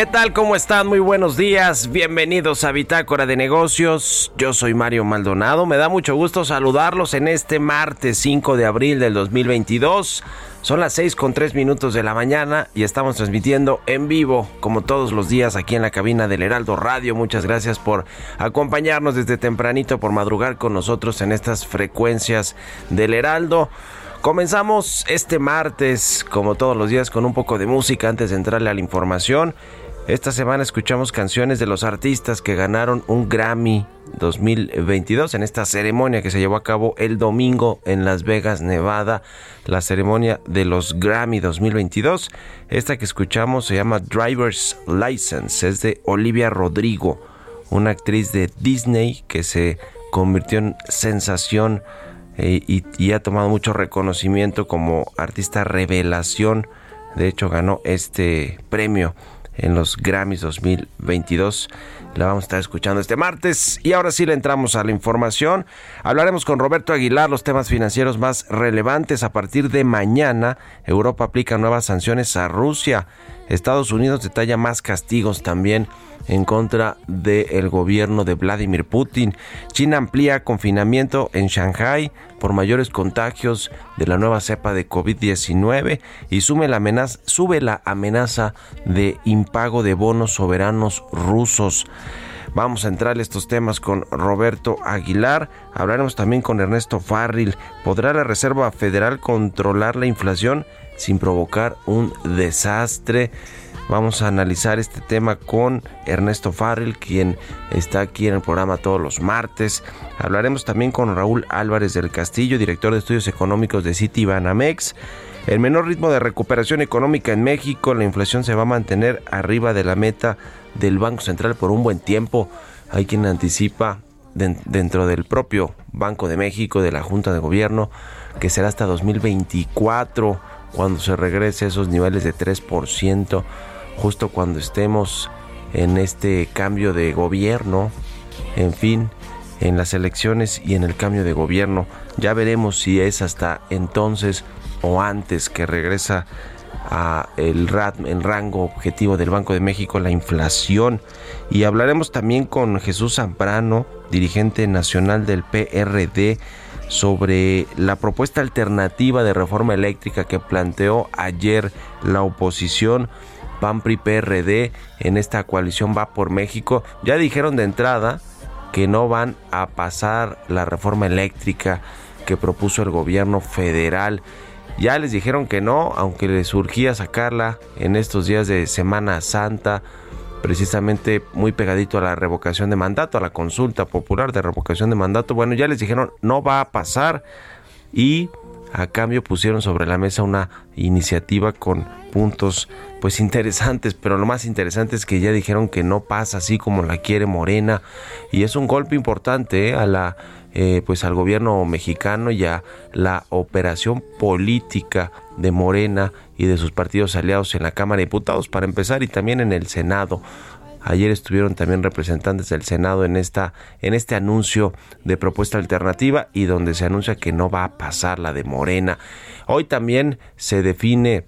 ¿Qué tal? ¿Cómo están? Muy buenos días. Bienvenidos a Bitácora de Negocios. Yo soy Mario Maldonado. Me da mucho gusto saludarlos en este martes 5 de abril del 2022. Son las 6 con 3 minutos de la mañana y estamos transmitiendo en vivo, como todos los días, aquí en la cabina del Heraldo Radio. Muchas gracias por acompañarnos desde tempranito, por madrugar con nosotros en estas frecuencias del Heraldo. Comenzamos este martes, como todos los días, con un poco de música antes de entrarle a la información. Esta semana escuchamos canciones de los artistas que ganaron un Grammy 2022 en esta ceremonia que se llevó a cabo el domingo en Las Vegas, Nevada, la ceremonia de los Grammy 2022. Esta que escuchamos se llama Driver's License, es de Olivia Rodrigo, una actriz de Disney que se convirtió en sensación eh, y, y ha tomado mucho reconocimiento como artista revelación. De hecho, ganó este premio en los Grammys 2022. La vamos a estar escuchando este martes. Y ahora sí le entramos a la información. Hablaremos con Roberto Aguilar los temas financieros más relevantes. A partir de mañana, Europa aplica nuevas sanciones a Rusia. Estados Unidos detalla más castigos también en contra del gobierno de Vladimir Putin. China amplía confinamiento en Shanghai por mayores contagios de la nueva cepa de COVID-19 y sube la, amenaza, sube la amenaza de impago de bonos soberanos rusos. Vamos a entrar en estos temas con Roberto Aguilar. Hablaremos también con Ernesto Farril. ¿Podrá la Reserva Federal controlar la inflación sin provocar un desastre? Vamos a analizar este tema con Ernesto Farrell, quien está aquí en el programa todos los martes. Hablaremos también con Raúl Álvarez del Castillo, director de estudios económicos de Citibanamex. El menor ritmo de recuperación económica en México, la inflación se va a mantener arriba de la meta del Banco Central por un buen tiempo. Hay quien anticipa dentro del propio Banco de México, de la Junta de Gobierno, que será hasta 2024 cuando se regrese a esos niveles de 3% justo cuando estemos en este cambio de gobierno, en fin, en las elecciones y en el cambio de gobierno. Ya veremos si es hasta entonces o antes que regresa a el, el rango objetivo del Banco de México, la inflación. Y hablaremos también con Jesús Zambrano, dirigente nacional del PRD, sobre la propuesta alternativa de reforma eléctrica que planteó ayer la oposición PAN PRI PRD en esta coalición va por México. Ya dijeron de entrada que no van a pasar la reforma eléctrica que propuso el gobierno federal. Ya les dijeron que no, aunque les surgía sacarla en estos días de Semana Santa, precisamente muy pegadito a la revocación de mandato, a la consulta popular de revocación de mandato. Bueno, ya les dijeron no va a pasar y a cambio pusieron sobre la mesa una iniciativa con puntos pues interesantes, pero lo más interesante es que ya dijeron que no pasa así como la quiere Morena y es un golpe importante ¿eh? a la eh, pues al gobierno mexicano y a la operación política de Morena y de sus partidos aliados en la Cámara de Diputados para empezar y también en el Senado. Ayer estuvieron también representantes del Senado en esta en este anuncio de propuesta alternativa y donde se anuncia que no va a pasar la de Morena. Hoy también se define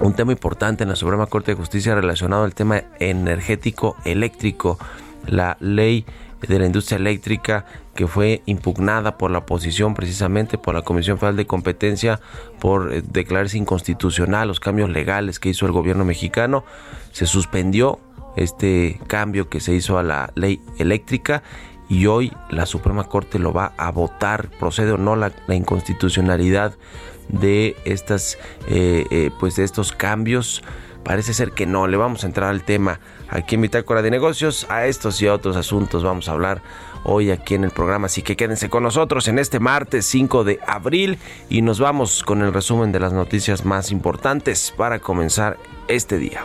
un tema importante en la Suprema Corte de Justicia relacionado al tema energético eléctrico, la ley de la industria eléctrica que fue impugnada por la oposición precisamente por la Comisión Federal de Competencia por eh, declararse inconstitucional los cambios legales que hizo el gobierno mexicano se suspendió este cambio que se hizo a la ley eléctrica y hoy la Suprema Corte lo va a votar, procede o no la, la inconstitucionalidad de estas eh, eh, pues de estos cambios. Parece ser que no, le vamos a entrar al tema aquí en Bitácora de Negocios. A estos y a otros asuntos vamos a hablar hoy aquí en el programa. Así que quédense con nosotros en este martes 5 de abril y nos vamos con el resumen de las noticias más importantes para comenzar este día.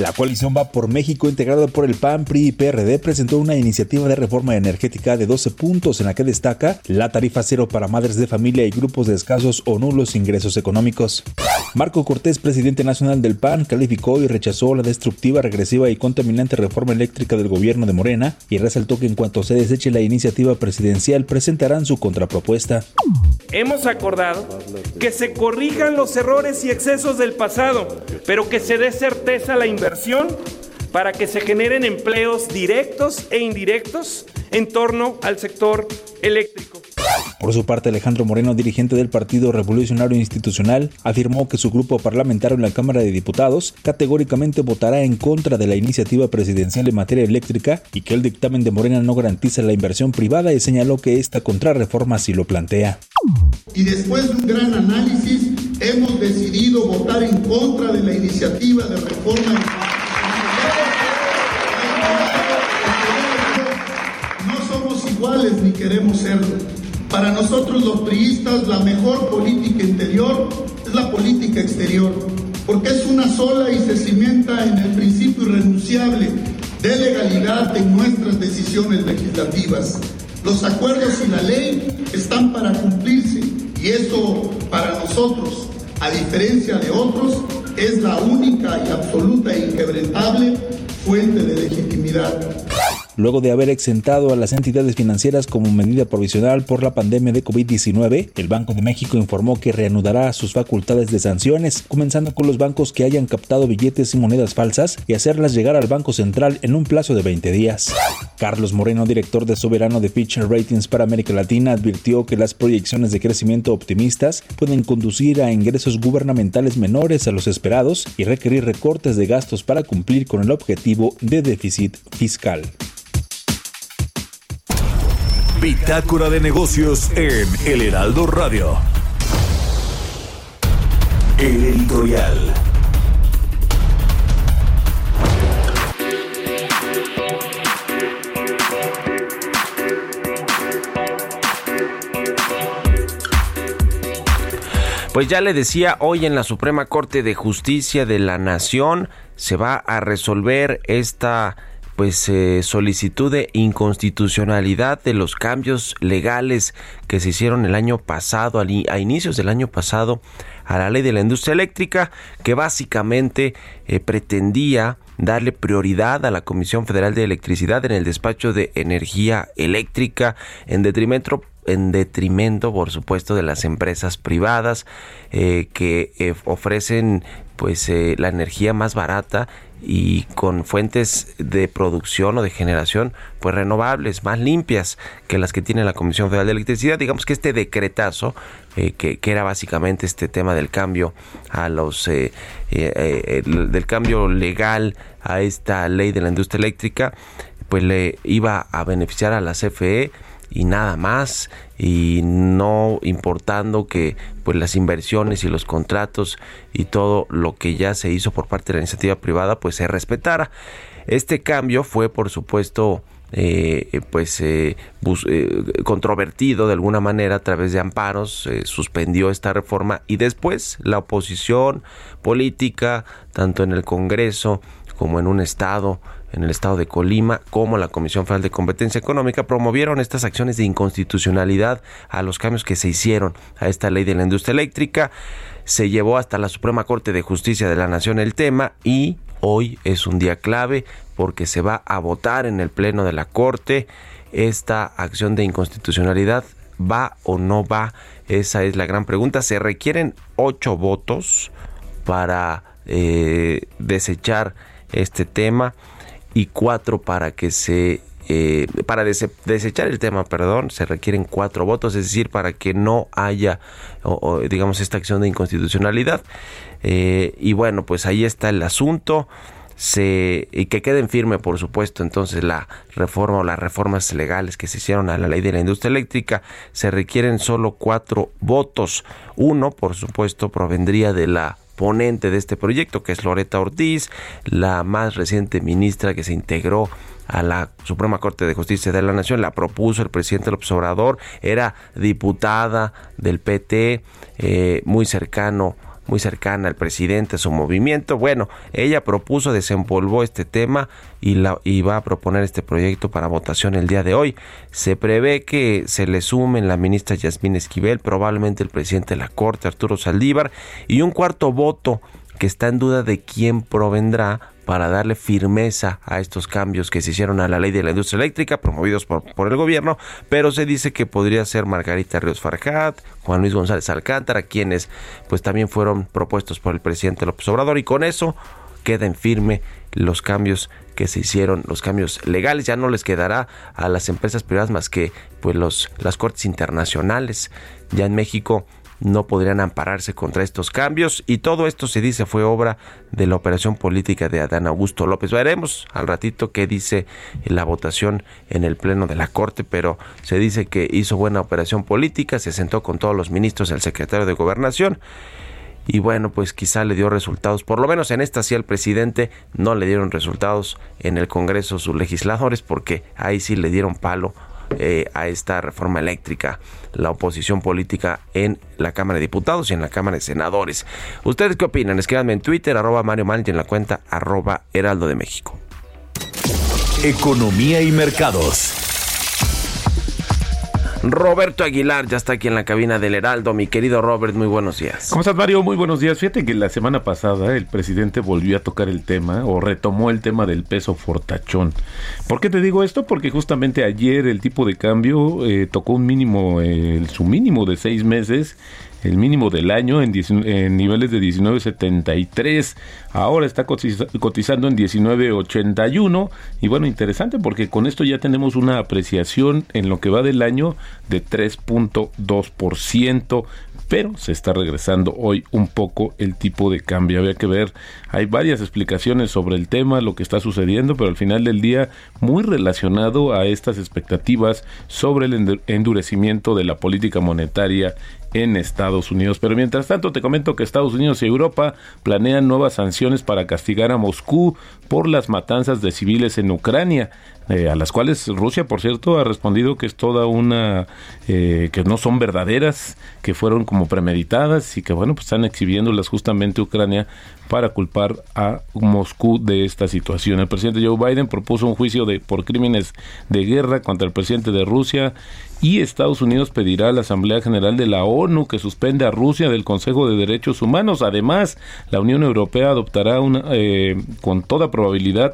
La coalición Va por México, integrada por el PAN, PRI y PRD, presentó una iniciativa de reforma energética de 12 puntos en la que destaca la tarifa cero para madres de familia y grupos de escasos o nulos ingresos económicos. Marco Cortés, presidente nacional del PAN, calificó y rechazó la destructiva, regresiva y contaminante reforma eléctrica del gobierno de Morena y resaltó que en cuanto se deseche la iniciativa presidencial presentarán su contrapropuesta. Hemos acordado que se corrijan los errores y excesos del pasado, pero que se dé certeza a la inversión inversión para que se generen empleos directos e indirectos en torno al sector eléctrico. Por su parte, Alejandro Moreno, dirigente del Partido Revolucionario Institucional, afirmó que su grupo parlamentario en la Cámara de Diputados categóricamente votará en contra de la iniciativa presidencial en materia eléctrica y que el dictamen de Morena no garantiza la inversión privada y señaló que esta contrarreforma sí lo plantea. Y después de un gran análisis, hemos decidido votar en contra de la iniciativa de reforma. Iguales ni queremos serlo. Para nosotros los priistas la mejor política interior es la política exterior, porque es una sola y se cimenta en el principio irrenunciable de legalidad en nuestras decisiones legislativas. Los acuerdos y la ley están para cumplirse y eso para nosotros, a diferencia de otros, es la única y absoluta e inquebrantable fuente de legitimidad. Luego de haber exentado a las entidades financieras como medida provisional por la pandemia de COVID-19, el Banco de México informó que reanudará sus facultades de sanciones, comenzando con los bancos que hayan captado billetes y monedas falsas y hacerlas llegar al Banco Central en un plazo de 20 días. Carlos Moreno, director de Soberano de Fitch Ratings para América Latina, advirtió que las proyecciones de crecimiento optimistas pueden conducir a ingresos gubernamentales menores a los esperados y requerir recortes de gastos para cumplir con el objetivo de déficit fiscal. Bitácora de negocios en El Heraldo Radio. El editorial. Pues ya le decía, hoy en la Suprema Corte de Justicia de la Nación se va a resolver esta pues eh, solicitud de inconstitucionalidad de los cambios legales que se hicieron el año pasado, a inicios del año pasado, a la ley de la industria eléctrica, que básicamente eh, pretendía darle prioridad a la Comisión Federal de Electricidad en el despacho de energía eléctrica en detrimento en detrimento por supuesto de las empresas privadas eh, que eh, ofrecen pues la energía más barata y con fuentes de producción o de generación pues renovables más limpias que las que tiene la Comisión Federal de Electricidad. Digamos que este decretazo eh, que, que era básicamente este tema del cambio a los eh, eh, eh, el- del cambio legal a esta ley de la industria eléctrica pues le iba a beneficiar a la CFE y nada más y no importando que pues las inversiones y los contratos y todo lo que ya se hizo por parte de la iniciativa privada pues se respetara. Este cambio fue por supuesto eh, pues eh, eh, controvertido de alguna manera a través de amparos suspendió esta reforma y después la oposición política tanto en el Congreso como en un estado, en el estado de Colima, como la Comisión Federal de Competencia Económica, promovieron estas acciones de inconstitucionalidad a los cambios que se hicieron a esta ley de la industria eléctrica. Se llevó hasta la Suprema Corte de Justicia de la Nación el tema y hoy es un día clave porque se va a votar en el Pleno de la Corte esta acción de inconstitucionalidad. ¿Va o no va? Esa es la gran pregunta. Se requieren ocho votos para eh, desechar este tema y cuatro para que se eh, para dese- desechar el tema, perdón, se requieren cuatro votos, es decir, para que no haya, digamos, esta acción de inconstitucionalidad. Eh, y bueno, pues ahí está el asunto. Se, y que queden firme, por supuesto, entonces la reforma o las reformas legales que se hicieron a la ley de la industria eléctrica. Se requieren solo cuatro votos. Uno, por supuesto, provendría de la ponente de este proyecto, que es Loreta Ortiz, la más reciente ministra que se integró a la Suprema Corte de Justicia de la Nación, la propuso el presidente López Obrador, era diputada del PT, eh, muy cercano muy cercana al presidente, a su movimiento. Bueno, ella propuso, desempolvó este tema y, la, y va a proponer este proyecto para votación el día de hoy. Se prevé que se le sumen la ministra Yasmín Esquivel, probablemente el presidente de la Corte, Arturo Saldívar, y un cuarto voto que está en duda de quién provendrá para darle firmeza a estos cambios que se hicieron a la ley de la industria eléctrica promovidos por, por el gobierno, pero se dice que podría ser Margarita Ríos Farjat, Juan Luis González Alcántara, quienes pues también fueron propuestos por el presidente López Obrador y con eso quedan firme los cambios que se hicieron, los cambios legales, ya no les quedará a las empresas privadas más que pues los las cortes internacionales. Ya en México no podrían ampararse contra estos cambios y todo esto se dice fue obra de la operación política de Adán Augusto López. Veremos al ratito qué dice la votación en el pleno de la Corte, pero se dice que hizo buena operación política, se sentó con todos los ministros, el secretario de Gobernación y bueno, pues quizá le dio resultados, por lo menos en esta sí al presidente no le dieron resultados en el Congreso sus legisladores porque ahí sí le dieron palo eh, a esta reforma eléctrica, la oposición política en la Cámara de Diputados y en la Cámara de Senadores. ¿Ustedes qué opinan? Escríbanme en Twitter, arroba Mario Mal en la cuenta arroba Heraldo de México. Economía y mercados. Roberto Aguilar ya está aquí en la cabina del Heraldo. Mi querido Robert, muy buenos días. ¿Cómo estás, Mario? Muy buenos días. Fíjate que la semana pasada el presidente volvió a tocar el tema o retomó el tema del peso fortachón. ¿Por qué te digo esto? Porque justamente ayer el tipo de cambio eh, tocó un mínimo, eh, su mínimo de seis meses el mínimo del año en, 19 en niveles de 19.73. Ahora está cotiza cotizando en 19.81. Y bueno, interesante porque con esto ya tenemos una apreciación en lo que va del año de 3.2% pero se está regresando hoy un poco el tipo de cambio. Había que ver, hay varias explicaciones sobre el tema, lo que está sucediendo, pero al final del día muy relacionado a estas expectativas sobre el endurecimiento de la política monetaria en Estados Unidos. Pero mientras tanto te comento que Estados Unidos y Europa planean nuevas sanciones para castigar a Moscú por las matanzas de civiles en Ucrania. eh, a las cuales Rusia, por cierto, ha respondido que es toda una, eh, que no son verdaderas, que fueron como premeditadas y que, bueno, pues están exhibiéndolas justamente Ucrania para culpar a Moscú de esta situación. El presidente Joe Biden propuso un juicio de, por crímenes de guerra contra el presidente de Rusia y Estados Unidos pedirá a la Asamblea General de la ONU que suspenda a Rusia del Consejo de Derechos Humanos. Además, la Unión Europea adoptará una, eh, con toda probabilidad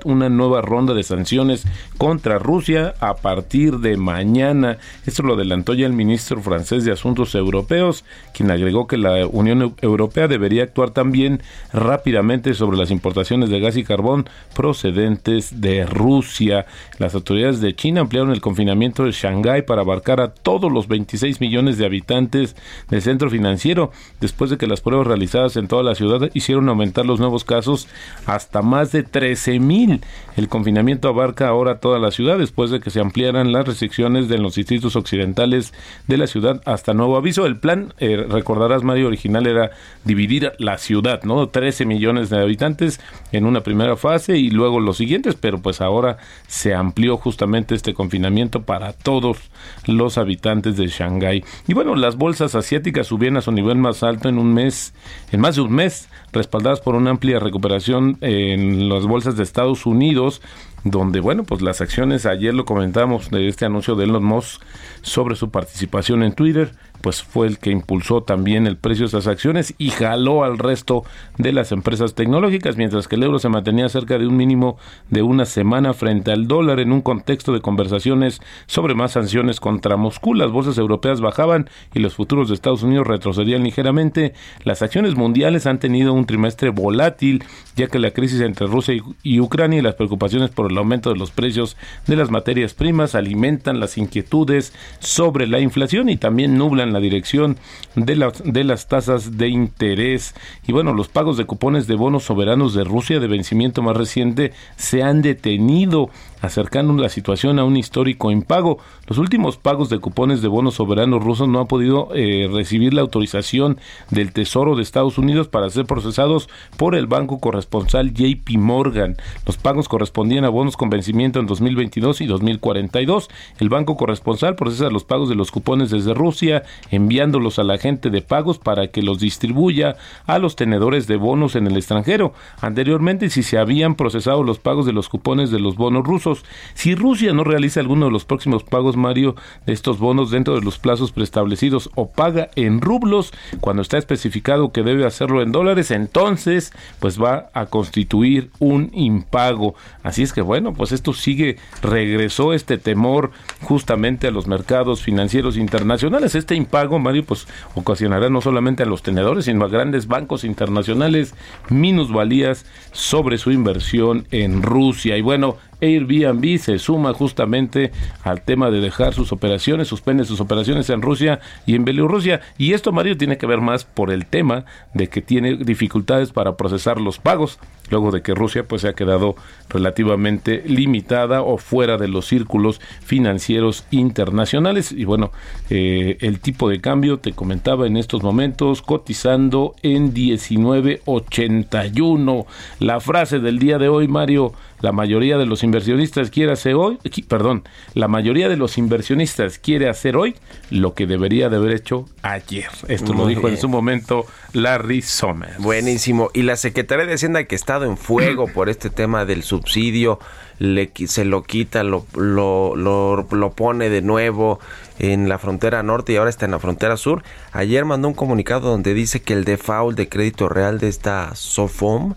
una nueva ronda de sanciones contra Rusia a partir de mañana. Esto lo adelantó ya el ministro francés de Asuntos Europeos, quien agregó que la Unión Europea debería actuar también rápidamente sobre las importaciones de gas y carbón procedentes de Rusia. Las autoridades de China ampliaron el confinamiento de Shanghái para abarcar a todos los 26 millones de habitantes del centro financiero, después de que las pruebas realizadas en toda la ciudad hicieron aumentar los nuevos casos hasta más de 13 mil. El confinamiento abarca ahora toda la ciudad, después de que se ampliaran las restricciones de los distritos occidentales de la ciudad hasta nuevo aviso. El plan, eh, recordarás, Mario, original era dividir la ciudad, ¿no? 13 millones de habitantes en una primera fase y luego los siguientes, pero pues ahora se amplió justamente este confinamiento para todos los habitantes de Shanghái. Y bueno, las bolsas asiáticas subían a su nivel más alto en un mes, en más de un mes, respaldadas por una amplia recuperación en las de Estados Unidos, donde, bueno, pues las acciones, ayer lo comentamos de este anuncio de Elon Musk sobre su participación en Twitter, pues fue el que impulsó también el precio de esas acciones y jaló al resto de las empresas tecnológicas, mientras que el euro se mantenía cerca de un mínimo de una semana frente al dólar en un contexto de conversaciones sobre más sanciones contra Moscú. Las bolsas europeas bajaban y los futuros de Estados Unidos retrocedían ligeramente. Las acciones mundiales han tenido un trimestre volátil, ya que la crisis entre Rusia y, y Ucrania y las preocupaciones por el aumento de los precios de las materias primas alimentan las inquietudes sobre la inflación y también nublan la dirección de, la, de las tasas de interés. Y bueno, los pagos de cupones de bonos soberanos de Rusia de vencimiento más reciente se han detenido, acercando la situación a un histórico impago. Los últimos pagos de cupones de bonos soberanos rusos no han podido eh, recibir la autorización del Tesoro de Estados Unidos para ser procesados por el banco corresponsal JP Morgan. Los pagos correspondían a bonos con vencimiento en 2022 y 2042. El banco corresponsal procesa los pagos de los cupones desde Rusia, enviándolos a la agente de pagos para que los distribuya a los tenedores de bonos en el extranjero. Anteriormente, si se habían procesado los pagos de los cupones de los bonos rusos, si Rusia no realiza alguno de los próximos pagos, Mario, de estos bonos dentro de los plazos preestablecidos o paga en rublos cuando está especificado que debe hacerlo en dólares, entonces pues va a constituir un impago. Así es que bueno, pues esto sigue, regresó este temor justamente a los mercados financieros internacionales. Este impago, Mario, pues ocasionará no solamente a los tenedores, sino a grandes bancos internacionales minusvalías sobre su inversión en Rusia. Y bueno, Airbnb se suma justamente al tema de dejar sus operaciones, suspende sus operaciones en Rusia y en Bielorrusia. Y esto, Mario, tiene que ver más por el tema de que tiene dificultades para procesar los pagos, luego de que Rusia pues se ha quedado relativamente limitada o fuera de los círculos financieros internacionales. Y bueno, eh, el tipo de cambio, te comentaba en estos momentos, cotizando en 19.81. La frase del día de hoy, Mario, la mayoría de los inversionistas quiere hacer hoy, perdón, la mayoría de los inversionistas quiere hacer hoy lo que debería de haber hecho ayer. Esto lo dijo en su momento Larry Summers. Buenísimo. Y la Secretaría de Hacienda que ha estado en fuego por este tema del subsidio, le, se lo quita, lo, lo, lo, lo pone de nuevo en la frontera norte y ahora está en la frontera sur. Ayer mandó un comunicado donde dice que el default de crédito real de esta SOFOM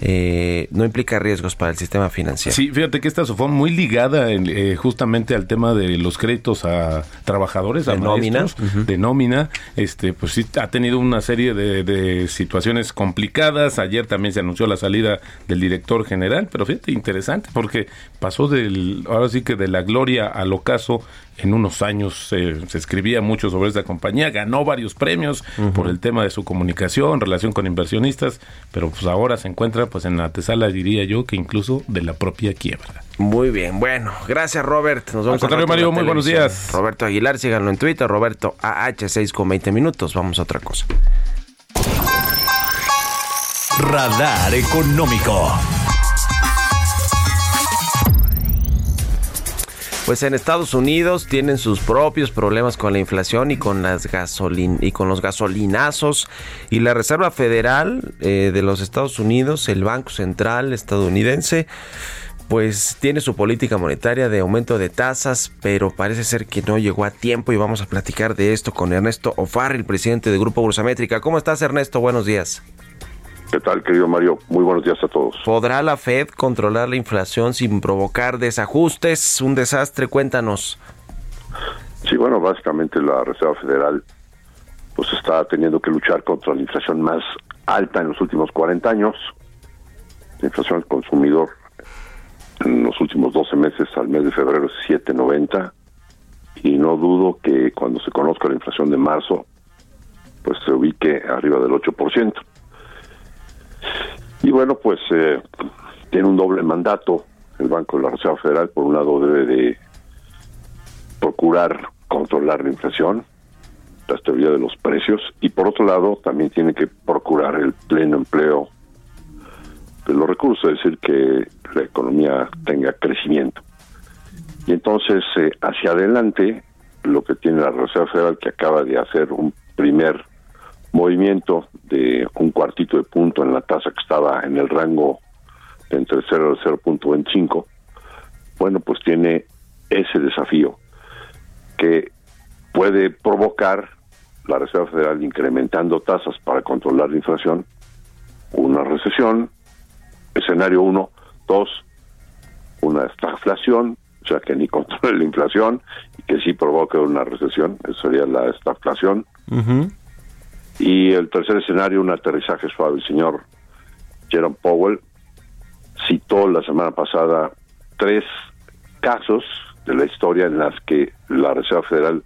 eh, no implica riesgos para el sistema financiero. Sí, fíjate que esta fue muy ligada en, eh, justamente al tema de los créditos a trabajadores, a nómina. maestros, de nómina. Este, pues sí, ha tenido una serie de, de situaciones complicadas. Ayer también se anunció la salida del director general, pero fíjate, interesante, porque pasó del, ahora sí que de la gloria al ocaso en unos años eh, se escribía mucho sobre esta compañía, ganó varios premios por el tema de su comunicación, relación con inversionistas, pero pues ahora se encuentra pues en la antesala, diría yo, que incluso de la propia quiebra. Muy bien, bueno, gracias Robert. Nos vemos Al Mario, muy buenos días. Roberto Aguilar, síganlo en Twitter, Roberto AH6 con 20 minutos. Vamos a otra cosa. Radar Económico. Pues en Estados Unidos tienen sus propios problemas con la inflación y con las gasolin y con los gasolinazos y la Reserva Federal eh, de los Estados Unidos, el Banco Central estadounidense, pues tiene su política monetaria de aumento de tasas, pero parece ser que no llegó a tiempo y vamos a platicar de esto con Ernesto Ofarri, el presidente del Grupo Bursamétrica. ¿Cómo estás, Ernesto? Buenos días. ¿Qué tal, querido Mario? Muy buenos días a todos. ¿Podrá la Fed controlar la inflación sin provocar desajustes? Un desastre, cuéntanos. Sí, bueno, básicamente la Reserva Federal pues está teniendo que luchar contra la inflación más alta en los últimos 40 años. La inflación al consumidor en los últimos 12 meses al mes de febrero es 7.90 y no dudo que cuando se conozca la inflación de marzo pues se ubique arriba del 8%. Y bueno, pues eh, tiene un doble mandato el Banco de la Reserva Federal. Por un lado debe de procurar controlar la inflación, la estabilidad de los precios, y por otro lado también tiene que procurar el pleno empleo de los recursos, es decir, que la economía tenga crecimiento. Y entonces, eh, hacia adelante, lo que tiene la Reserva Federal, que acaba de hacer un primer movimiento de un cuartito de punto en la tasa que estaba en el rango entre 0 y 0.25, bueno, pues tiene ese desafío que puede provocar la Reserva Federal incrementando tasas para controlar la inflación, una recesión, escenario uno, dos, una estagflación, o sea que ni controle la inflación y que sí provoque una recesión, eso sería la estagflación, y el tercer escenario, un aterrizaje suave. El señor Jerome Powell citó la semana pasada tres casos de la historia en las que la Reserva Federal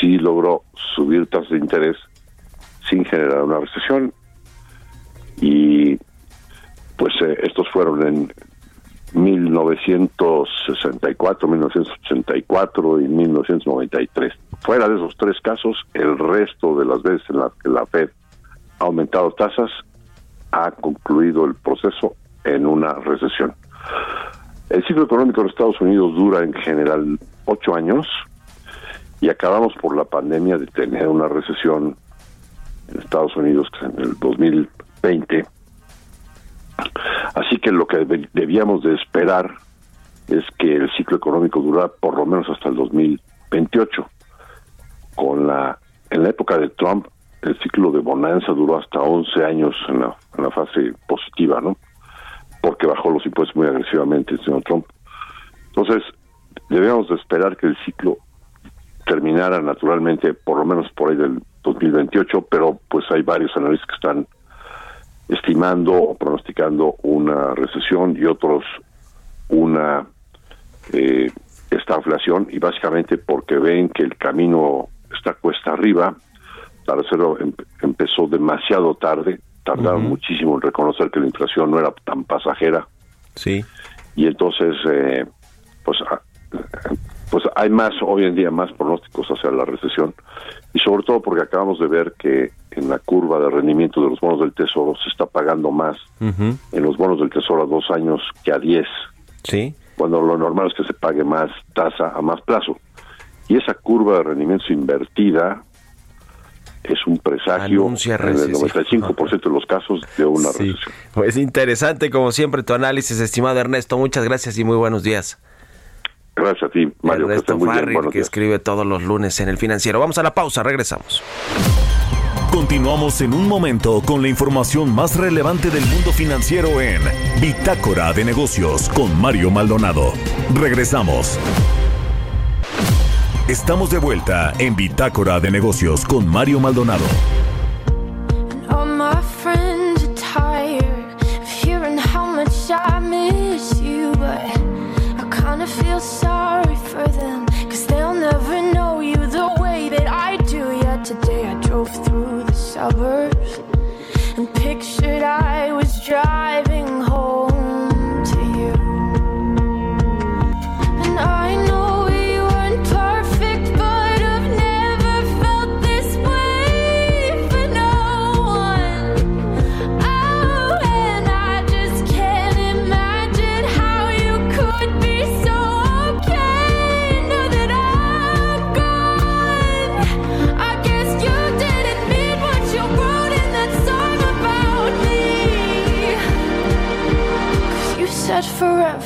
sí logró subir tasas de interés sin generar una recesión. Y pues eh, estos fueron en 1964, 1984 y 1993. Fuera de esos tres casos, el resto de las veces en las que la Fed ha aumentado tasas, ha concluido el proceso en una recesión. El ciclo económico de Estados Unidos dura en general ocho años y acabamos por la pandemia de tener una recesión en Estados Unidos en el 2020 Así que lo que deb- debíamos de esperar es que el ciclo económico durara por lo menos hasta el 2028. Con la en la época de Trump el ciclo de bonanza duró hasta 11 años en la, en la fase positiva, ¿no? Porque bajó los impuestos muy agresivamente el señor Trump. Entonces, debíamos de esperar que el ciclo terminara naturalmente por lo menos por ahí del 2028, pero pues hay varios analistas que están estimando o pronosticando una recesión y otros una eh, estagflación y básicamente porque ven que el camino está cuesta arriba, la Reserva em- empezó demasiado tarde, tardaron muchísimo en reconocer que la inflación no era tan pasajera. Sí. y entonces eh, pues ah, pues hay más hoy en día más pronósticos hacia la recesión y sobre todo porque acabamos de ver que en la curva de rendimiento de los bonos del tesoro se está pagando más en los bonos del tesoro a dos años que a diez Sí. cuando lo normal es que se pague más tasa a más plazo y esa curva de rendimientos invertida es un presagio Anuncia en el recesión. 95% de los casos de una Sí. recesión. Pues interesante como siempre tu análisis, estimado Ernesto. Muchas gracias y muy buenos días. Gracias a ti, Mario, que Ernesto. Farril, Buenos que días. escribe todos los lunes en el financiero. Vamos a la pausa, regresamos. Continuamos en un momento con la información más relevante del mundo financiero en Bitácora de Negocios con Mario Maldonado. Regresamos. Estamos de vuelta en Bitácora de Negocios con Mario Maldonado.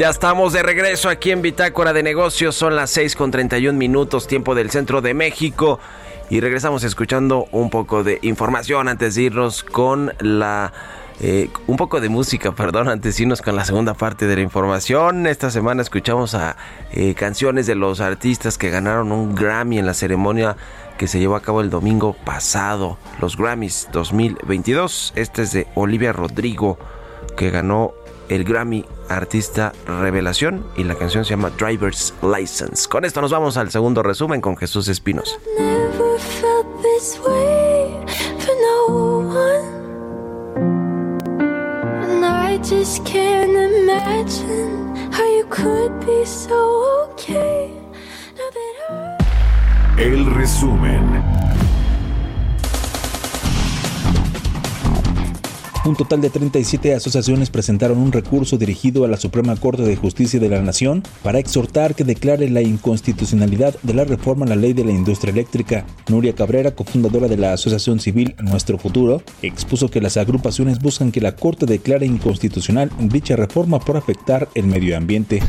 Ya estamos de regreso aquí en Bitácora de Negocios. Son las 6 con 31 minutos, tiempo del centro de México. Y regresamos escuchando un poco de información antes de irnos con la. eh, un poco de música, perdón, antes de irnos con la segunda parte de la información. Esta semana escuchamos a eh, canciones de los artistas que ganaron un Grammy en la ceremonia que se llevó a cabo el domingo pasado, los Grammys 2022. Este es de Olivia Rodrigo, que ganó el Grammy Artista Revelación y la canción se llama Driver's License. Con esto nos vamos al segundo resumen con Jesús Espinos. Never felt Un total de 37 asociaciones presentaron un recurso dirigido a la Suprema Corte de Justicia de la Nación para exhortar que declare la inconstitucionalidad de la reforma a la ley de la industria eléctrica. Nuria Cabrera, cofundadora de la Asociación Civil Nuestro Futuro, expuso que las agrupaciones buscan que la Corte declare inconstitucional dicha reforma por afectar el medio ambiente.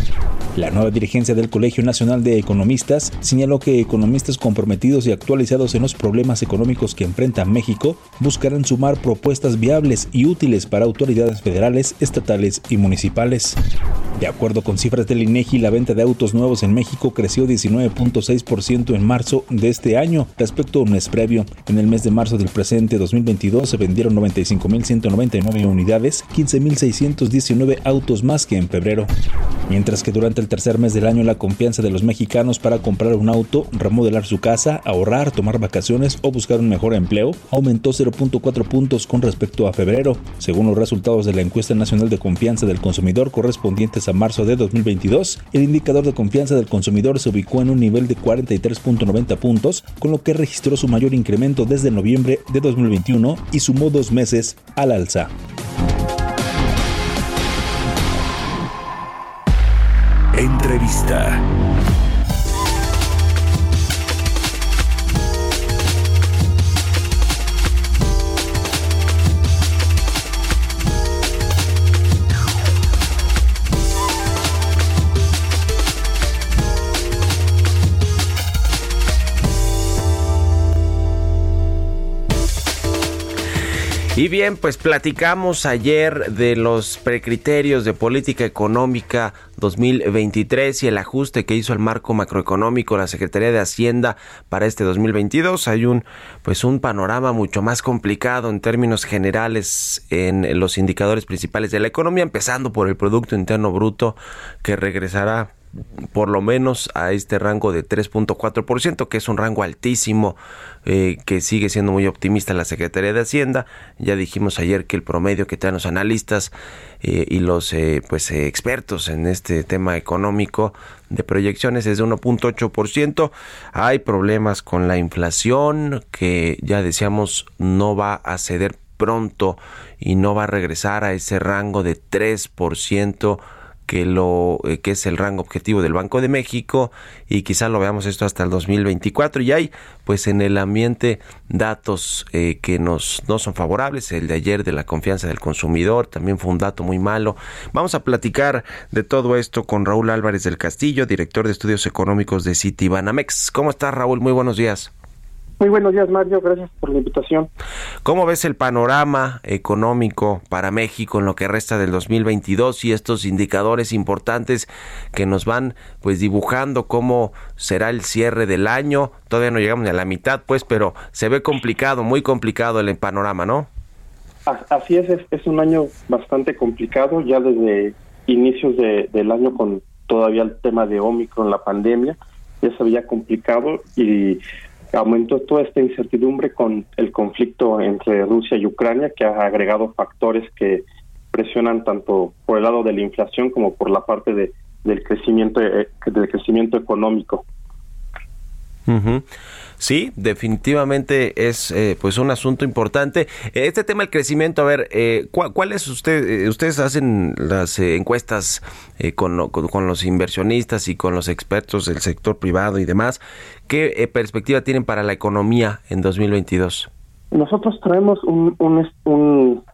La nueva dirigencia del Colegio Nacional de Economistas señaló que economistas comprometidos y actualizados en los problemas económicos que enfrenta México buscarán sumar propuestas viables y útiles para autoridades federales, estatales y municipales. De acuerdo con cifras del INEGI, la venta de autos nuevos en México creció 19.6% en marzo de este año respecto a un mes previo. En el mes de marzo del presente 2022 se vendieron 95.199 unidades, 15.619 autos más que en febrero. Mientras que durante el tercer mes del año la confianza de los mexicanos para comprar un auto, remodelar su casa, ahorrar, tomar vacaciones o buscar un mejor empleo aumentó 0.4 puntos con respecto a febrero, según los resultados de la encuesta nacional de confianza del consumidor correspondientes a marzo de 2022. El indicador de confianza del consumidor se ubicó en un nivel de 43.90 puntos, con lo que registró su mayor incremento desde noviembre de 2021 y sumó dos meses al alza. Entrevista. Y bien, pues platicamos ayer de los precriterios de política económica 2023 y el ajuste que hizo el marco macroeconómico la Secretaría de Hacienda para este 2022. Hay un pues un panorama mucho más complicado en términos generales en los indicadores principales de la economía, empezando por el producto interno bruto que regresará por lo menos a este rango de 3.4%, que es un rango altísimo, eh, que sigue siendo muy optimista la Secretaría de Hacienda. Ya dijimos ayer que el promedio que traen los analistas eh, y los eh, pues eh, expertos en este tema económico de proyecciones es de 1.8%. Hay problemas con la inflación que ya decíamos no va a ceder pronto y no va a regresar a ese rango de 3% que lo eh, que es el rango objetivo del Banco de México y quizá lo veamos esto hasta el 2024 y hay pues en el ambiente datos eh, que nos no son favorables el de ayer de la confianza del consumidor también fue un dato muy malo. Vamos a platicar de todo esto con Raúl Álvarez del Castillo director de estudios económicos de Citibanamex. Cómo estás Raúl muy buenos días Muy buenos días, Mario. Gracias por la invitación. ¿Cómo ves el panorama económico para México en lo que resta del 2022 y estos indicadores importantes que nos van pues dibujando cómo será el cierre del año? Todavía no llegamos ni a la mitad, pues, pero se ve complicado, muy complicado el panorama, ¿no? Así es, es, es un año bastante complicado, ya desde inicios de- del año con todavía el tema de Omicron, la pandemia, ya se había complicado y aumentó toda esta incertidumbre con el conflicto entre Rusia y Ucrania, que ha agregado factores que presionan tanto por el lado de la inflación como por la parte de, del crecimiento eh, del crecimiento económico. Sí, definitivamente es eh, pues un asunto importante. Este tema del crecimiento, a ver, eh, ¿cuál, cuál es usted? eh, ustedes hacen las eh, encuestas eh, con, con, los inversionistas y con los expertos del sector privado y demás. ¿Qué perspectiva tienen para la economía en 2022? Nosotros traemos un-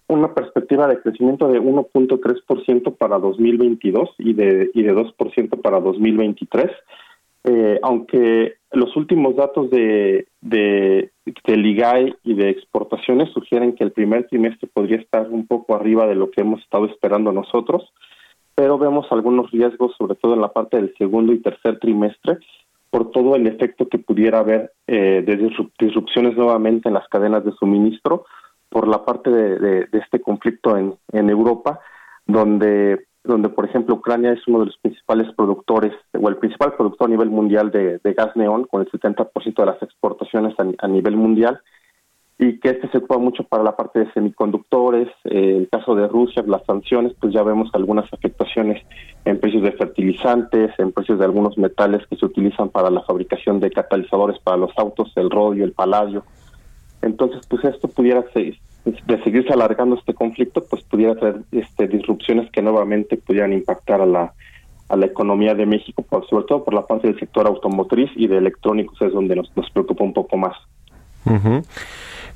una perspectiva de crecimiento de 1.3% para 2022 y de, y de 2% para 2023. Eh, aunque los últimos datos de, de, del y de exportaciones sugieren que el primer trimestre podría estar un poco arriba de lo que hemos estado esperando nosotros, pero vemos algunos riesgos, sobre todo en la parte del segundo y tercer trimestre, por todo el efecto que pudiera haber eh, de disrup- disrupciones nuevamente en las cadenas de suministro por la parte de este conflicto en, en Europa, donde, donde, por ejemplo, Ucrania es uno de los principales productores, o el principal productor a nivel mundial de, gas neón, con el 70% de las exportaciones a nivel mundial, y que este se ocupa mucho para la parte de semiconductores. Eh, el caso de Rusia, las sanciones, pues ya vemos algunas afectaciones en precios de fertilizantes, en precios de algunos metales que se utilizan para la fabricación de catalizadores para los autos, el rodio, el paladio. Entonces, pues esto pudiera ser, de seguirse alargando este conflicto, pues pudiera traer este, disrupciones que nuevamente pudieran impactar a la a la economía de México, por, sobre todo por la parte del sector automotriz y de electrónicos es donde nos, nos preocupa un poco más. Ujú.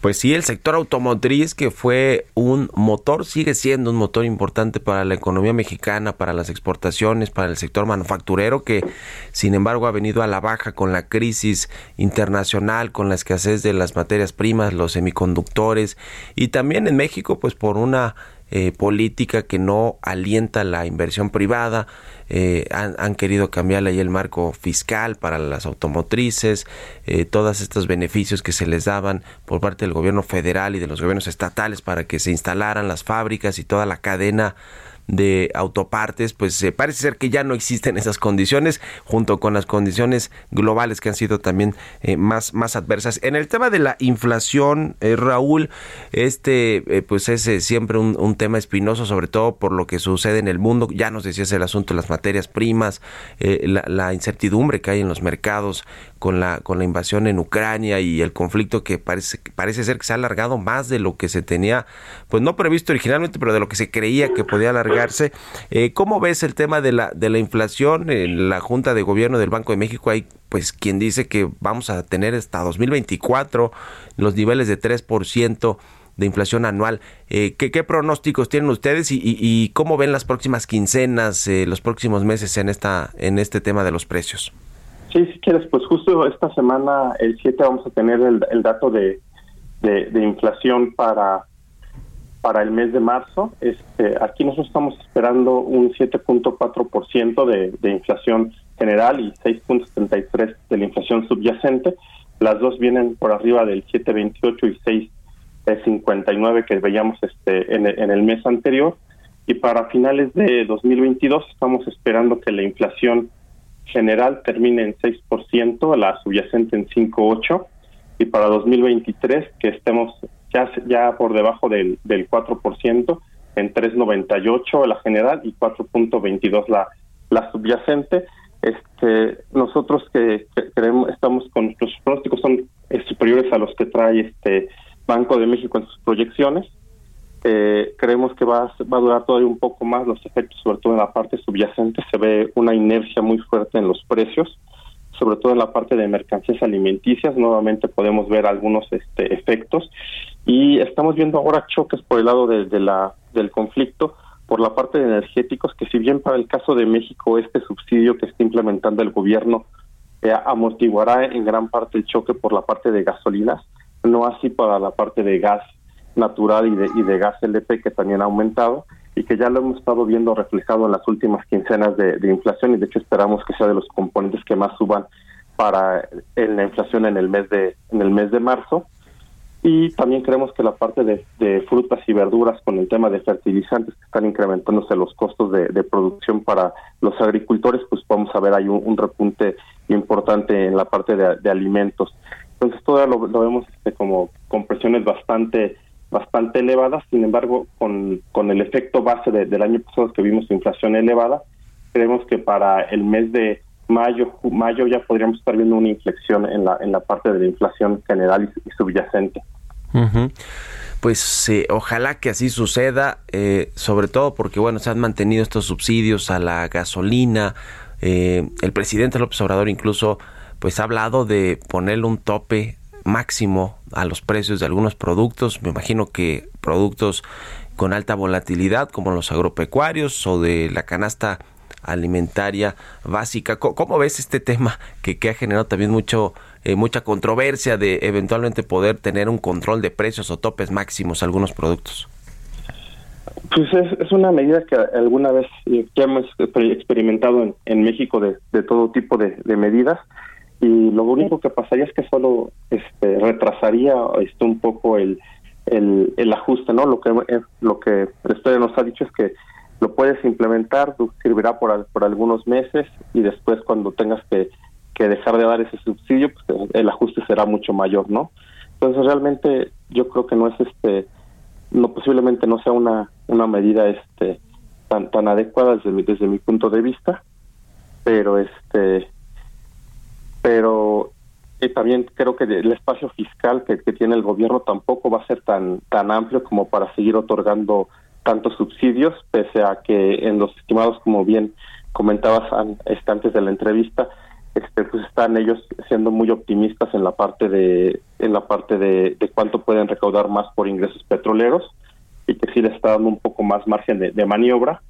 Pues sí, el sector automotriz que fue un motor, sigue siendo un motor importante para la economía mexicana, para las exportaciones, para el sector manufacturero, que sin embargo ha venido a la baja con la crisis internacional, con la escasez de las materias primas, los semiconductores, y también en México, pues por una eh, política que no alienta la inversión privada, eh, han, querido cambiar ahí el marco fiscal para las automotrices, eh, todos estos beneficios que se les daban por parte del gobierno federal y de los gobiernos estatales para que se instalaran las fábricas y toda la cadena de autopartes, pues eh, parece ser que ya no existen esas condiciones, junto con las condiciones globales que han sido también eh, más, más adversas. En el tema de la inflación, eh, Raúl, este eh, pues es siempre un, tema espinoso, sobre todo por lo que sucede en el mundo. Ya nos decías el asunto de las materias primas, la, la incertidumbre que hay en los mercados con la, con la invasión en Ucrania y el conflicto que parece, parece ser que se ha alargado más de lo que se tenía, pues no previsto originalmente, pero de lo que se creía que podía Eh, ¿Cómo ves el tema de la, de la inflación? En la Junta de Gobierno del Banco de México hay pues quien dice que vamos a tener hasta 2024 los niveles de 3% de inflación anual. Eh, ¿qué, qué pronósticos tienen ustedes y, y- y cómo ven las próximas quincenas, eh, los próximos meses en, esta, en este tema de los precios? Sí, si quieres, pues justo esta semana, el 7, vamos a tener el, el dato de, de, de inflación para, para el mes de marzo. Este, aquí nosotros estamos esperando un 7.4% de, de inflación general y 6.73% de la inflación subyacente. Las dos vienen por arriba del 7.28 y 6.59 que veíamos este, en el mes anterior. Y para finales de 2022 estamos esperando que la inflación general termine en 6%, la subyacente en 5.8% y para 2023 que estemos ya, ya por debajo del, del 4%, en 3.98 la general y 4.22 la, la subyacente. Este, nosotros que, creemos, estamos con los pronósticos son eh, superiores a los que trae este Banco de México en sus proyecciones. Eh, creemos que va, va a durar todavía un poco más los efectos, sobre todo en la parte subyacente. Se ve una inercia muy fuerte en los precios, sobre todo en la parte de mercancías alimenticias. Nuevamente podemos ver algunos este, efectos. Y estamos viendo ahora choques por el lado de, la, del conflicto, por la parte de energéticos, que si bien para el caso de México este subsidio que está implementando el gobierno eh, amortiguará en gran parte el choque por la parte de gasolinas, no así para la parte de gas natural y de, y de gas LP que también ha aumentado y que ya lo hemos estado viendo reflejado en las últimas quincenas de, inflación y de hecho esperamos que sea de los componentes que más suban para en la inflación en el mes de en el mes de marzo. Y también creemos que la parte de, frutas y verduras con el tema de fertilizantes que están incrementándose los costos de, producción para los agricultores pues vamos a ver ahí un, un repunte importante en la parte de, de alimentos. Entonces todavía lo, lo vemos este, como con presiones bastante bastante elevadas, sin embargo, con, con el efecto base de- del año pasado que vimos inflación elevada, creemos que para el mes de mayo, mayo ya podríamos estar viendo una inflexión en la, en la parte de la inflación general y, subyacente. Pues eh, ojalá que así suceda, eh, sobre todo porque bueno, se han mantenido estos subsidios a la gasolina. eh, el presidente López Obrador incluso pues ha hablado de ponerle un tope máximo a los precios de algunos productos. Me imagino que productos con alta volatilidad como los agropecuarios o de la canasta alimentaria básica. ¿Cómo ves este tema que, que ha generado también mucho eh, mucha controversia de eventualmente poder tener un control de precios o topes máximos a algunos productos? Pues es, es una medida que alguna vez eh, ya hemos exper- experimentado en, México de, de todo tipo de medidas y lo único que pasaría es que solo este, retrasaría este, un poco el, el, el ajuste, ¿no? Lo que eh, lo que la historia nos ha dicho es que lo puedes implementar, servirá por, por algunos meses y después cuando tengas que, que dejar de dar ese subsidio, pues el, el ajuste será mucho mayor, ¿no? Entonces realmente yo creo que no es este no posiblemente no sea una una medida este tan tan adecuada desde mi, desde mi punto de vista pero este pero eh, también creo que el espacio fiscal que, que tiene el gobierno tampoco va a ser tan tan amplio como para seguir otorgando tantos subsidios pese a que en los estimados como bien comentabas an- este, antes de la entrevista este pues están ellos siendo muy optimistas en la parte de en la parte de, de cuánto pueden recaudar más por ingresos petroleros y que sí les está dando un poco más margen de, de maniobra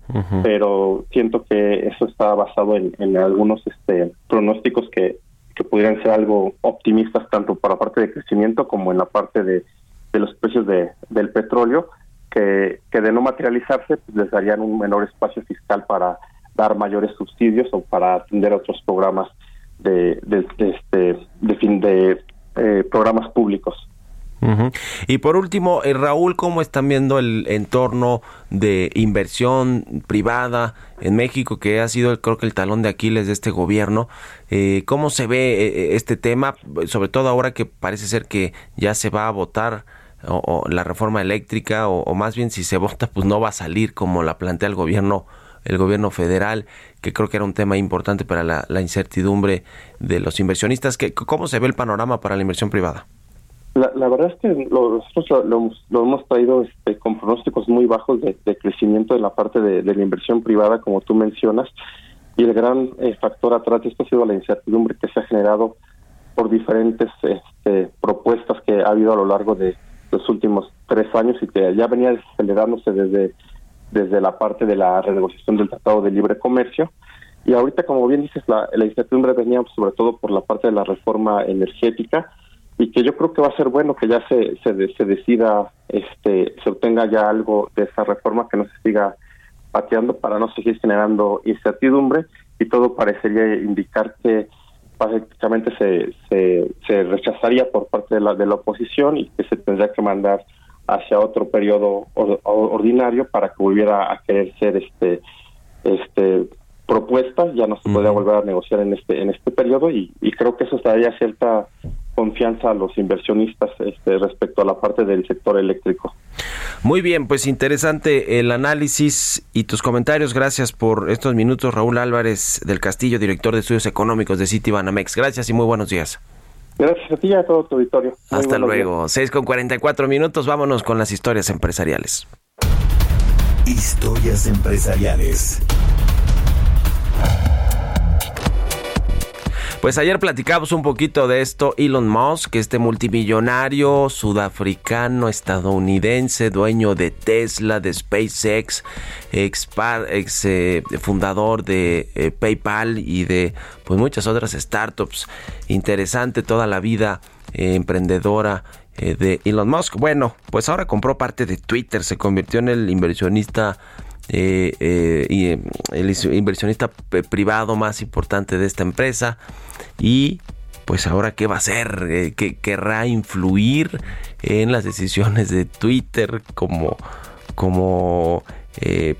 pero siento que eso está basado en, en algunos este pronósticos que, que pudieran ser algo optimistas tanto para la parte de crecimiento como en la parte de, los precios de, del petróleo que, que de no materializarse pues, les darían un menor espacio fiscal para dar mayores subsidios o para atender otros programas de, de, de este de fin de eh, programas públicos Y por último, eh, Raúl, ¿cómo están viendo el entorno de inversión privada en México, que ha sido creo que el talón de Aquiles de este gobierno? Eh, ¿Cómo se ve eh, este tema, sobre todo ahora que parece ser que ya se va a votar la reforma eléctrica, o, o más bien si se vota, pues no va a salir como la plantea el gobierno el gobierno federal, que creo que era un tema importante para la, la incertidumbre de los inversionistas. que ¿Cómo se ve el panorama para la inversión privada? La, verdad es que lo- nosotros lo, lo lo hemos traído este, con pronósticos muy bajos de, de crecimiento en la parte de, de la inversión privada, como tú mencionas, y el gran eh, factor atrás de esto ha sido la incertidumbre que se ha generado por diferentes este, propuestas que ha habido a lo largo de los últimos tres años y que ya venía acelerándose desde, desde la parte de la renegociación del Tratado de Libre Comercio. Y ahorita, como bien dices, la incertidumbre venía sobre todo por la parte de la reforma energética y que yo creo que va a ser bueno que ya se, se, de- se decida, este, se obtenga ya algo de esa reforma que no se siga pateando para no seguir generando incertidumbre y todo parecería indicar que prácticamente se, se, se rechazaría por parte de la, de la oposición y que se tendría que mandar hacia otro periodo or- or- ordinario para que volviera a querer ser este este propuesta. Ya no se podría volver a negociar en este en este periodo y, y creo que eso daría cierta confianza a los inversionistas este, respecto a la parte del sector eléctrico. Muy bien, pues interesante el análisis y tus comentarios. Gracias por estos minutos, Raúl Álvarez del Castillo, director de estudios económicos de Citibanamex. Gracias y muy buenos días. Gracias a ti y a todo tu auditorio. Muy Hasta buenos días. luego. 6 con 44 minutos. Vámonos con las historias empresariales. Historias empresariales. Pues ayer platicamos un poquito de esto. Elon Musk, este multimillonario sudafricano estadounidense, dueño de Tesla, de SpaceX, ex, eh, fundador de eh, PayPal y de pues muchas otras startups. Interesante toda la vida eh, emprendedora de Elon Musk. Bueno, pues ahora compró parte de Twitter, se convirtió en el inversionista eh, eh, eh, el inversionista privado más importante de esta empresa y pues ahora qué va a hacer, que querrá influir en las decisiones de Twitter como como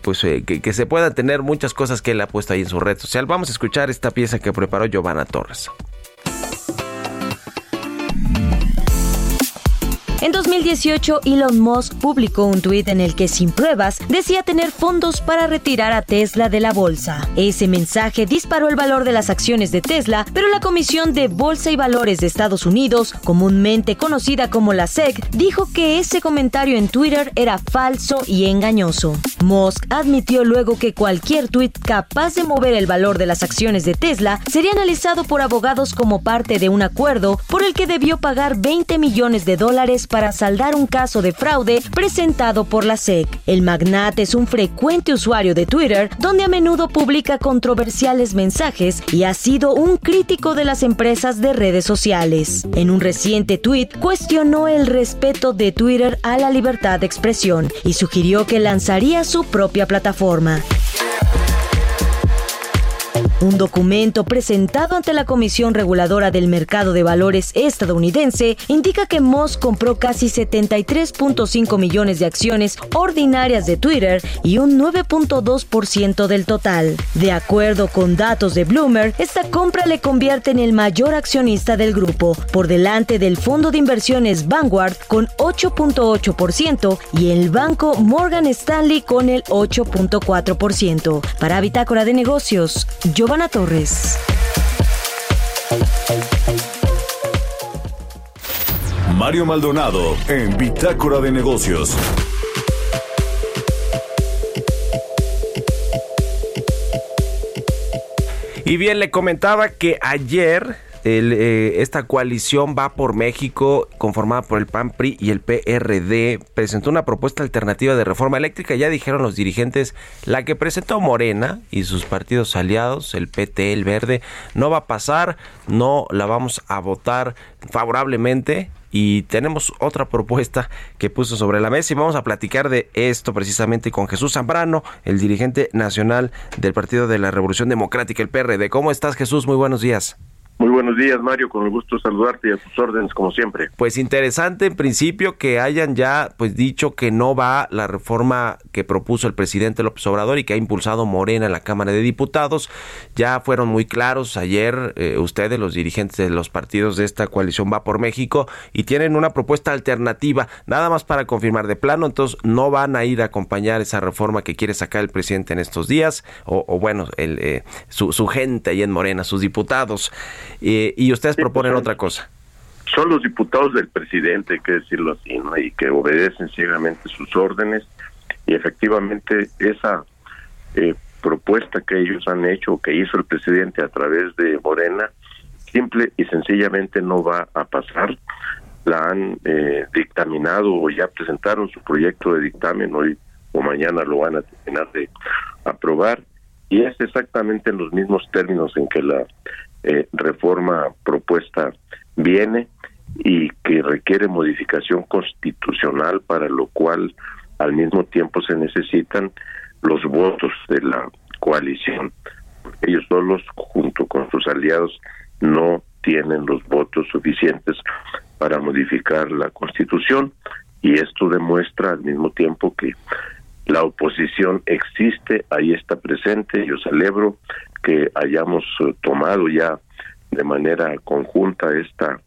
pues que, que se puedan tener muchas cosas que él ha puesto ahí en su red social. Vamos a escuchar esta pieza que preparó Giovanna Torres. En 2018, Elon Musk publicó un tuit en el que sin pruebas decía tener fondos para retirar a Tesla de la bolsa. Ese mensaje disparó el valor de las acciones de Tesla, pero la Comisión de Bolsa y Valores de Estados Unidos, comúnmente conocida como la SEC, dijo que ese comentario en Twitter era falso y engañoso. Musk admitió luego que cualquier tuit capaz de mover el valor de las acciones de Tesla sería analizado por abogados como parte de un acuerdo por el que debió pagar 20 millones de dólares para saldar un caso de fraude presentado por la SEC. El magnate es un frecuente usuario de Twitter, donde a menudo publica controversiales mensajes y ha sido un crítico de las empresas de redes sociales. En un reciente tweet cuestionó el respeto de Twitter a la libertad de expresión y sugirió que lanzaría su propia plataforma. Un documento presentado ante la Comisión Reguladora del Mercado de Valores estadounidense indica que Moss compró casi 73.5 millones de acciones ordinarias de Twitter y un 9.2% del total. De acuerdo con datos de Bloomer, esta compra le convierte en el mayor accionista del grupo, por delante del fondo de inversiones Vanguard con 8.8% y el banco Morgan Stanley con el 8.4%. Para Bitácora de Negocios, Giovanna Torres. Mario Maldonado en Bitácora de Negocios. Y bien, le comentaba que ayer el, eh, esta coalición va por México, conformada por el PAN, PRI y el PRD, presentó una propuesta alternativa de reforma eléctrica. Ya dijeron los dirigentes, la que presentó Morena y sus partidos aliados, el PT, el Verde, no va a pasar, no la vamos a votar favorablemente. Y tenemos otra propuesta que puso sobre la mesa y vamos a platicar de esto precisamente con Jesús Zambrano, el dirigente nacional del Partido de la Revolución Democrática, el PRD. ¿Cómo estás Jesús? Muy buenos días. Muy buenos días, Mario, con el gusto de saludarte y a tus órdenes, como siempre. Pues interesante en principio que hayan ya pues dicho que no va la reforma que propuso el presidente López Obrador y que ha impulsado Morena en la Cámara de Diputados. Ya fueron muy claros ayer eh, ustedes, los dirigentes de los partidos de esta coalición Va por México, y tienen una propuesta alternativa, nada más para confirmar de plano, entonces no van a ir a acompañar esa reforma que quiere sacar el presidente en estos días, o, o bueno, el, eh, su, su gente ahí en Morena, sus diputados. Eh, y ustedes proponen otra cosa. Son los diputados del presidente, hay que decirlo así, ¿no? Y que obedecen ciegamente sus órdenes. Y efectivamente, esa eh, propuesta que ellos han hecho, que hizo el presidente a través de Morena, simple y sencillamente no va a pasar. La han eh, dictaminado o ya presentaron su proyecto de dictamen, hoy o mañana lo van a terminar de aprobar. Y es exactamente en los mismos términos en que la eh, reforma propuesta viene y que requiere modificación constitucional para lo cual al mismo tiempo se necesitan los votos de la coalición. Ellos solos, junto con sus aliados, no tienen los votos suficientes para modificar la constitución y esto demuestra al mismo tiempo que la oposición existe, ahí está presente, yo celebro que hayamos eh, tomado ya de manera conjunta esta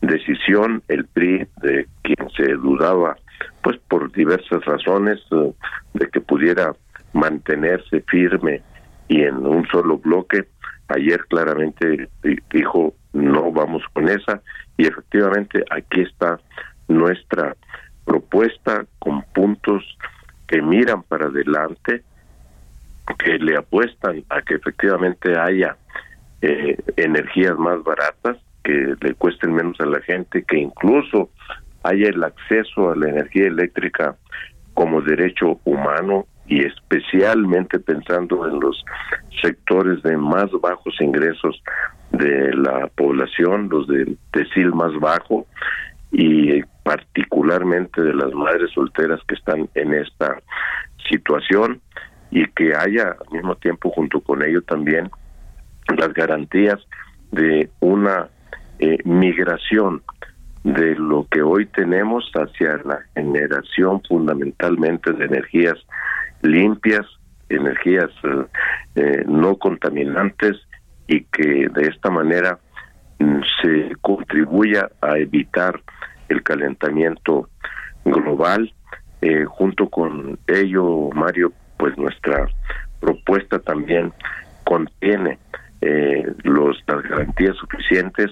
decisión, el PRI de quien se dudaba pues por diversas razones eh, de que pudiera mantenerse firme y en un solo bloque, ayer claramente di- dijo no vamos con esa y efectivamente aquí está nuestra propuesta con puntos que miran para adelante, que le apuestan a que efectivamente haya eh, energías más baratas que le cuesten menos a la gente, que incluso haya el acceso a la energía eléctrica como derecho humano y especialmente pensando en los sectores de más bajos ingresos de la población, los de decil más bajo y particularmente de las madres solteras que están en esta situación y que haya al mismo tiempo junto con ello también las garantías de una eh, migración de lo que hoy tenemos hacia la generación fundamentalmente de energías limpias, energías eh, eh, no contaminantes y que de esta manera mm, se contribuya a evitar el calentamiento global. Eh, junto con ello, Mario, pues nuestra propuesta también contiene eh, los, las garantías suficientes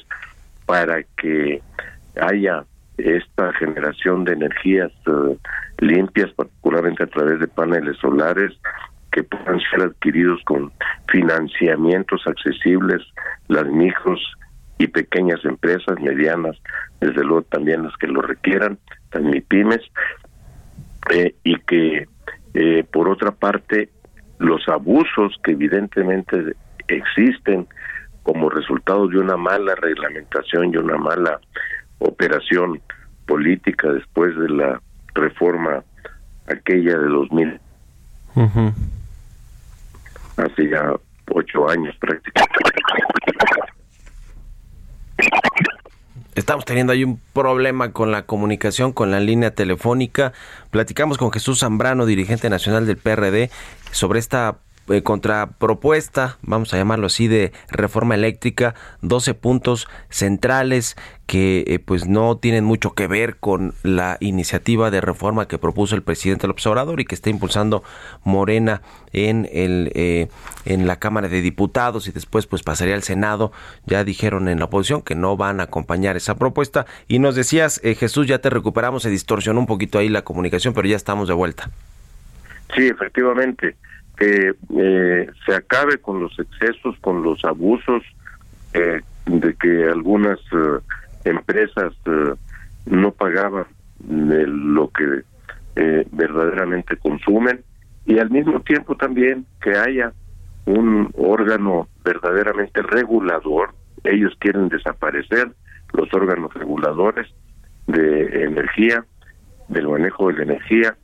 para que haya esta generación de energías eh, limpias, particularmente a través de paneles solares, que puedan ser adquiridos con financiamientos accesibles, las micros y pequeñas empresas, medianas, desde luego también las que lo requieran, también pymes, eh, y que eh, por otra parte los abusos que evidentemente existen como resultado de una mala reglamentación y una mala operación política después de la reforma aquella de 2000 hace ya ocho años prácticamente Estamos teniendo ahí un problema con la comunicación, con la línea telefónica. Platicamos con Jesús Zambrano, dirigente nacional del PRD, sobre esta eh, contrapropuesta, vamos a llamarlo así, de reforma eléctrica, 12 puntos centrales que eh, pues no tienen mucho que ver con la iniciativa de reforma que propuso el presidente López Obrador y que está impulsando Morena en el eh, en la Cámara de Diputados y después pues pasaría al Senado. Ya dijeron en la oposición que no van a acompañar esa propuesta y nos decías Jesús ya te recuperamos, se distorsionó un poquito ahí la comunicación, pero ya estamos de vuelta. Sí, efectivamente que eh, se acabe con los excesos, con los abusos, eh, de que algunas eh, empresas eh, no pagaban de lo que eh, verdaderamente consumen y al mismo tiempo también que haya un órgano verdaderamente regulador. Ellos quieren desaparecer los órganos reguladores de energía, del manejo de la energía,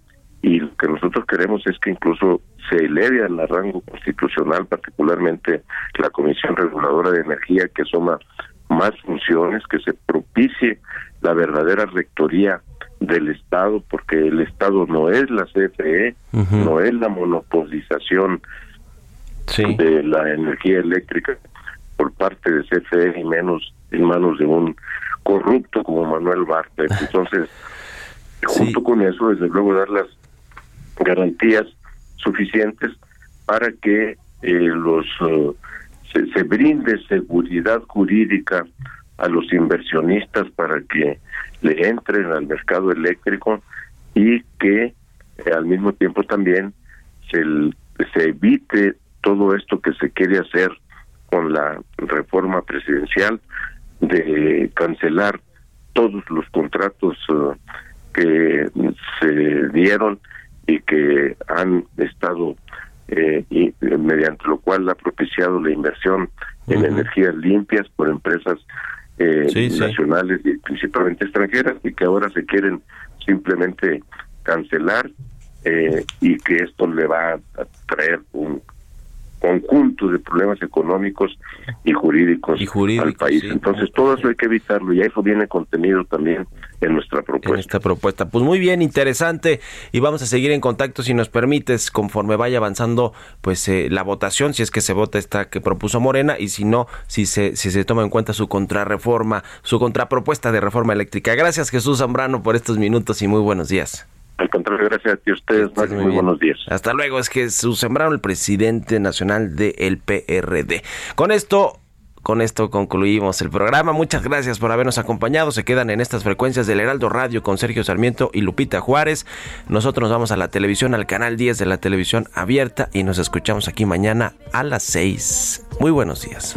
y lo que nosotros queremos es que incluso se eleve al rango constitucional, particularmente la Comisión Reguladora de Energía, que asuma más funciones, que se propicie la verdadera rectoría del Estado, porque el Estado no es la CFE, no es la monopolización de la energía eléctrica por parte de CFE y menos en manos de un corrupto como Manuel Bartlett. Entonces, junto con eso, desde luego, dar las garantías suficientes para que eh, los uh, se, brinde seguridad jurídica a los inversionistas para que le entren al mercado eléctrico y que eh, al mismo tiempo también se, se evite todo esto que se quiere hacer con la reforma presidencial de cancelar todos los contratos que se dieron y que han estado eh, y, mediante lo cual ha propiciado la inversión en uh -huh. energías limpias por empresas eh, sí, nacionales sí. y principalmente extranjeras y que ahora se quieren simplemente cancelar eh, y que esto le va a traer un conjunto de problemas económicos y jurídicos, y jurídicos al país. Sí. Entonces, todo eso hay que evitarlo y eso viene contenido también en nuestra propuesta. En esta propuesta. Pues muy bien, interesante y vamos a seguir en contacto si nos permites conforme vaya avanzando pues eh, la votación, si es que se vota esta que propuso Morena y si no, si se, si se toma en cuenta su contrarreforma, su contrapropuesta de reforma eléctrica. Gracias Jesús Zambrano por estos minutos y muy buenos días. Al contrario, gracias a ti ustedes, Más, muy, muy buenos días. Hasta luego, es Jesús Zambrano, el presidente nacional del PRD. Con esto con esto concluimos el programa. Muchas gracias por habernos acompañado. Se quedan en estas frecuencias del Heraldo Radio con Sergio Sarmiento y Lupita Juárez. Nosotros nos vamos a la televisión, al canal 10 de la televisión abierta y nos escuchamos aquí mañana a las 6. Muy buenos días.